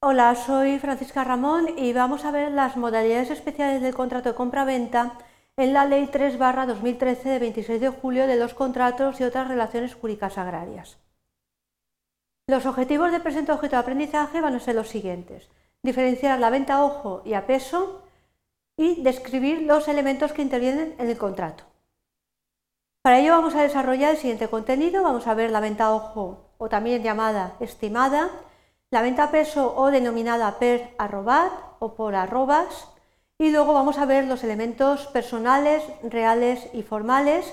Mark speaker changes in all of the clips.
Speaker 1: Hola, soy Francisca Ramón y vamos a ver las modalidades especiales del contrato de compra-venta en la Ley 3 2013 de 26 de julio de los contratos y otras relaciones jurídicas agrarias. Los objetivos del presente objeto de aprendizaje van a ser los siguientes. Diferenciar la venta a ojo y a peso y describir los elementos que intervienen en el contrato. Para ello vamos a desarrollar el siguiente contenido. Vamos a ver la venta a ojo o también llamada estimada, la venta a peso o denominada per arrobat o por arrobas y luego vamos a ver los elementos personales, reales y formales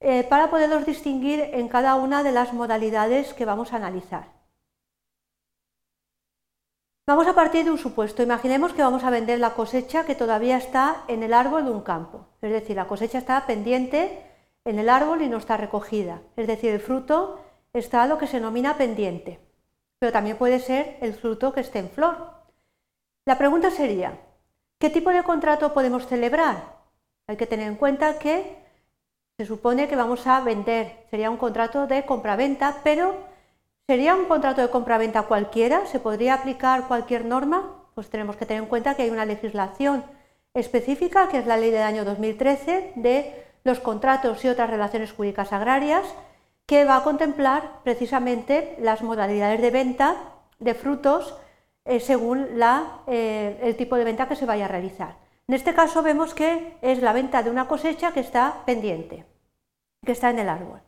Speaker 1: eh, para poderlos distinguir en cada una de las modalidades que vamos a analizar. Vamos a partir de un supuesto. Imaginemos que vamos a vender la cosecha que todavía está en el árbol de un campo. Es decir, la cosecha está pendiente en el árbol y no está recogida. Es decir, el fruto está lo que se denomina pendiente pero también puede ser el fruto que esté en flor. La pregunta sería, ¿qué tipo de contrato podemos celebrar? Hay que tener en cuenta que se supone que vamos a vender, sería un contrato de compraventa, pero ¿sería un contrato de compraventa cualquiera? ¿Se podría aplicar cualquier norma? Pues tenemos que tener en cuenta que hay una legislación específica, que es la ley del año 2013 de los contratos y otras relaciones jurídicas agrarias, que va a contemplar precisamente las modalidades de venta de frutos eh, según eh, el tipo de venta que se vaya a realizar. En este caso vemos que es la venta de una cosecha que está pendiente, que está en el árbol.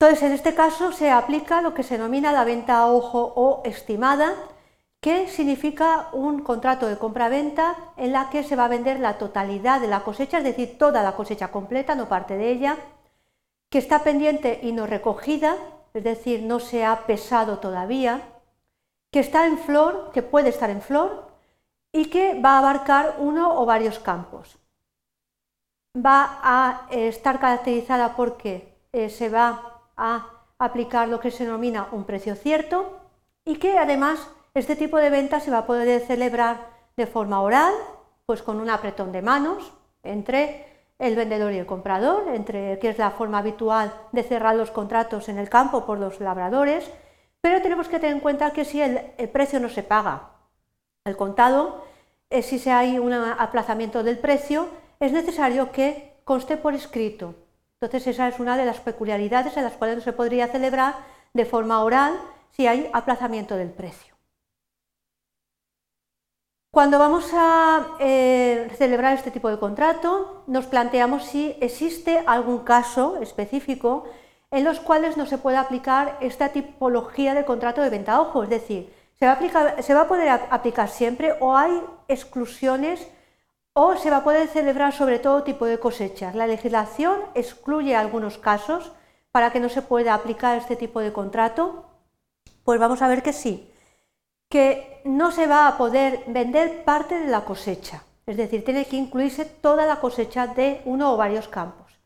Speaker 1: Entonces, en este caso se aplica lo que se denomina la venta a ojo o estimada, que significa un contrato de compra-venta en la que se va a vender la totalidad de la cosecha, es decir, toda la cosecha completa, no parte de ella, que está pendiente y no recogida, es decir, no se ha pesado todavía, que está en flor, que puede estar en flor y que va a abarcar uno o varios campos. Va a estar caracterizada porque eh, se va a aplicar lo que se denomina un precio cierto y que además este tipo de venta se va a poder celebrar de forma oral, pues con un apretón de manos entre el vendedor y el comprador, entre que es la forma habitual de cerrar los contratos en el campo por los labradores, pero tenemos que tener en cuenta que si el, precio no se paga al contado, eh, si se hay un aplazamiento del precio, es necesario que conste por escrito. Entonces esa es una de las peculiaridades en las cuales no se podría celebrar de forma oral si hay aplazamiento del precio. Cuando vamos a eh, celebrar este tipo de contrato, nos planteamos si existe algún caso específico en los cuales no se puede aplicar esta tipología de contrato de venta ojo, es decir, ¿se va, a ¿se va a poder aplicar siempre o hay exclusiones o se va a poder celebrar sobre todo tipo de cosechas? La legislación excluye algunos casos para que no se pueda aplicar este tipo de contrato. Pues vamos a ver que sí que no se va a poder vender parte de la cosecha, es decir, tiene que incluirse toda la cosecha de uno o varios campos.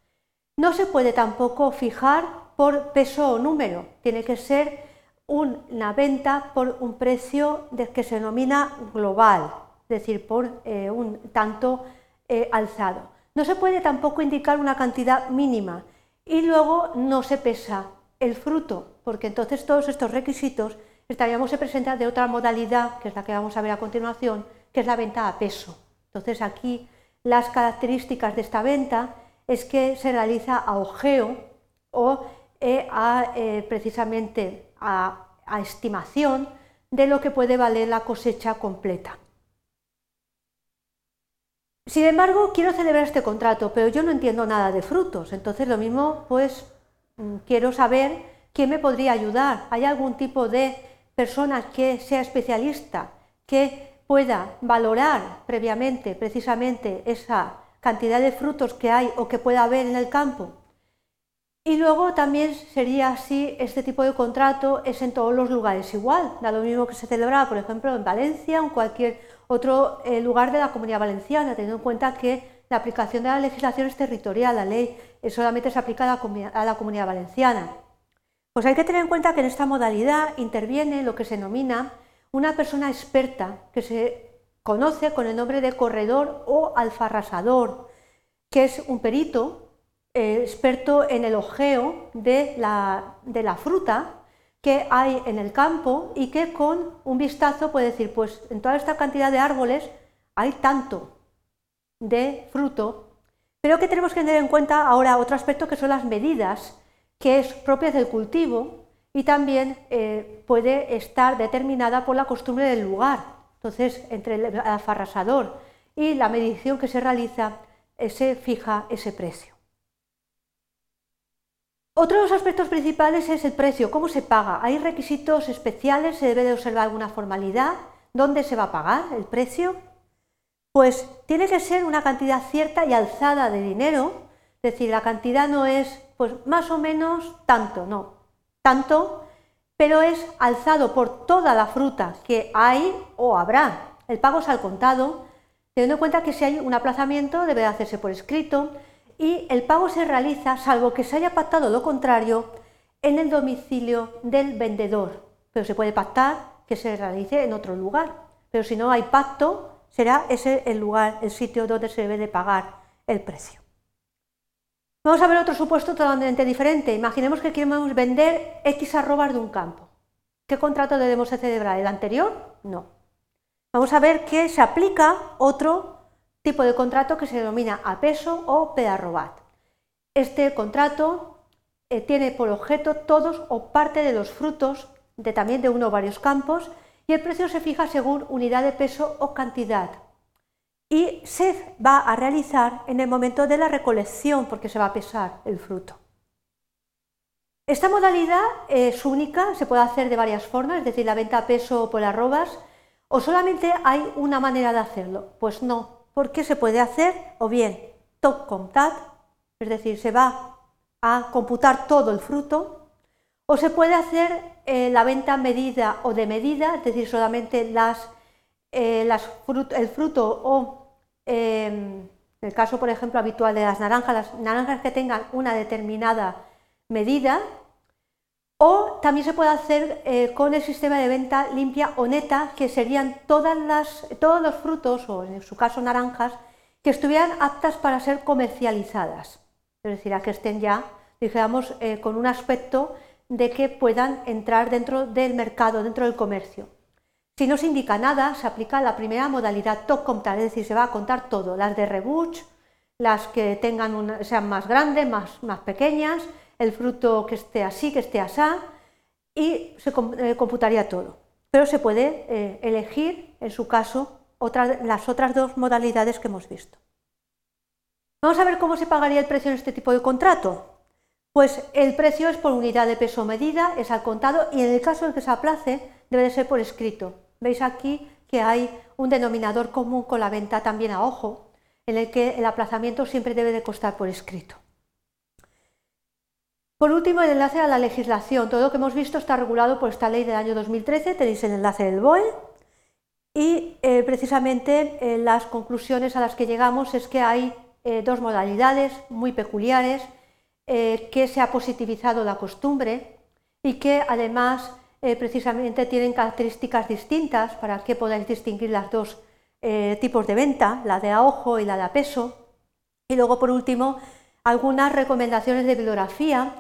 Speaker 1: No se puede tampoco fijar por peso o número, tiene que ser una venta por un precio que se denomina global, es decir, por eh, un tanto eh, alzado. No se puede tampoco indicar una cantidad mínima y luego no se pesa el fruto, porque entonces todos estos requisitos estaríamos en presencia de otra modalidad, que es la que vamos a ver a continuación, que es la venta a peso. Entonces aquí las características de esta venta es que se realiza a ojeo o eh, eh, precisamente a, a estimación de lo que puede valer la cosecha completa. Sin embargo, quiero celebrar este contrato, pero yo no entiendo nada de frutos, entonces lo mismo, pues mm, quiero saber quién me podría ayudar. ¿Hay algún tipo de persona que sea especialista, que pueda valorar previamente precisamente esa cantidad de frutos que hay o que pueda haber en el campo. Y luego también sería así, este tipo de contrato es en todos los lugares igual, da lo mismo que se celebraba, por ejemplo, en Valencia o en cualquier otro eh, lugar de la comunidad valenciana, teniendo en cuenta que la aplicación de la legislación es territorial, la ley solamente se aplica a la comunidad valenciana. Pues hay que tener en cuenta que en esta modalidad interviene lo que se denomina una persona experta, que se conoce con el nombre de corredor o alfarrasador, que es un perito eh, experto en el ojeo de la, fruta, que hay en el campo y que con un vistazo puede decir, pues en toda esta cantidad de árboles hay tanto de fruto, pero que tenemos que tener en cuenta ahora otro aspecto que son las medidas, que es propias del cultivo y también eh, puede estar determinada por la costumbre del lugar. Entonces, entre el afarrasador y la medición que se realiza, eh, se fija ese precio. Otro de los aspectos principales es el precio, cómo se paga. Hay requisitos especiales, se debe de observar alguna formalidad, dónde se va a pagar el precio. Pues tiene que ser una cantidad cierta y alzada de dinero, es decir, la cantidad no es pues más o menos tanto, no, tanto, pero es alzado por toda la fruta que hay o habrá. El pago es al contado, teniendo en cuenta que si hay un aplazamiento debe hacerse por escrito, y el pago se realiza, salvo que se haya pactado lo contrario, en el domicilio del vendedor. Pero se puede pactar que se realice en otro lugar. Pero si no hay pacto, será ese el lugar, el sitio donde se debe de pagar el precio. Vamos a ver otro supuesto totalmente diferente. Imaginemos que queremos vender X arrobas de un campo. ¿Qué contrato debemos celebrar? ¿El anterior? No. Vamos a ver que se aplica otro tipo de contrato que se denomina a peso o pedarrobat. Este contrato eh, tiene por objeto todos o parte de los frutos de también de uno o varios campos y el precio se fija según unidad de peso o cantidad. Y se va a realizar en el momento de la recolección porque se va a pesar el fruto. Esta modalidad es única, se puede hacer de varias formas, es decir, la venta a peso por arrobas, o solamente hay una manera de hacerlo. Pues no, porque se puede hacer o bien top comtat, es decir, se va a computar todo el fruto, o se puede hacer eh, la venta medida o de medida, es decir, solamente las, eh, el fruto o, em, en el caso, por ejemplo, habitual de las naranjas, las naranjas que tengan una determinada medida, o también se puede hacer eh, con el sistema de venta limpia o neta, que serían todas las, todos los frutos, o en su caso naranjas, que estuvieran aptas para ser comercializadas. Es decir, a que estén ya, digamos, eh, con un aspecto de que puedan entrar dentro del mercado, dentro del comercio. Si no se indica nada, se aplica la primera modalidad top contar, es decir, se va a contar todo, las de rebuch, las que tengan sean más grandes, más, más pequeñas, el fruto que esté así, que esté asá, y se eh, computaría todo. Pero se puede eh, elegir, en su caso, las otras dos modalidades que hemos visto. Vamos a ver cómo se pagaría el precio en este tipo de contrato. Pues el precio es por unidad de peso medida, es al contado y en el caso en que se aplace debe de ser por escrito. Veis aquí que hay un denominador común con la venta también a ojo, en el que el aplazamiento siempre debe de costar por escrito. Por último, el enlace a la legislación. Todo lo que hemos visto está regulado por esta ley del año 2013, tenéis el enlace del BOE. Y eh, precisamente eh, las conclusiones a las que llegamos es que hay eh, dos modalidades muy peculiares, que se ha positivizado la costumbre y que además precisamente tienen características distintas para que podáis distinguir las dos tipos de venta, la de a ojo y la de a peso. Y luego, por último, algunas recomendaciones de bibliografía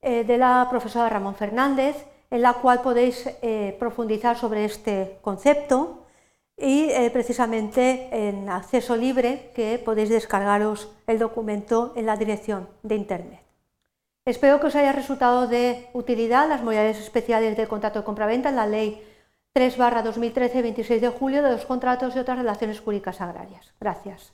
Speaker 1: eh, de la profesora Ramón Fernández, en la cual podéis eh, profundizar sobre este concepto y eh, precisamente en acceso libre que podéis descargaros el documento en la dirección de Internet. Espero que os haya resultado de utilidad las modalidades especiales del contrato de compraventa en la Ley 3 2013, 26 de julio de los contratos y otras relaciones jurídicas agrarias. Gracias.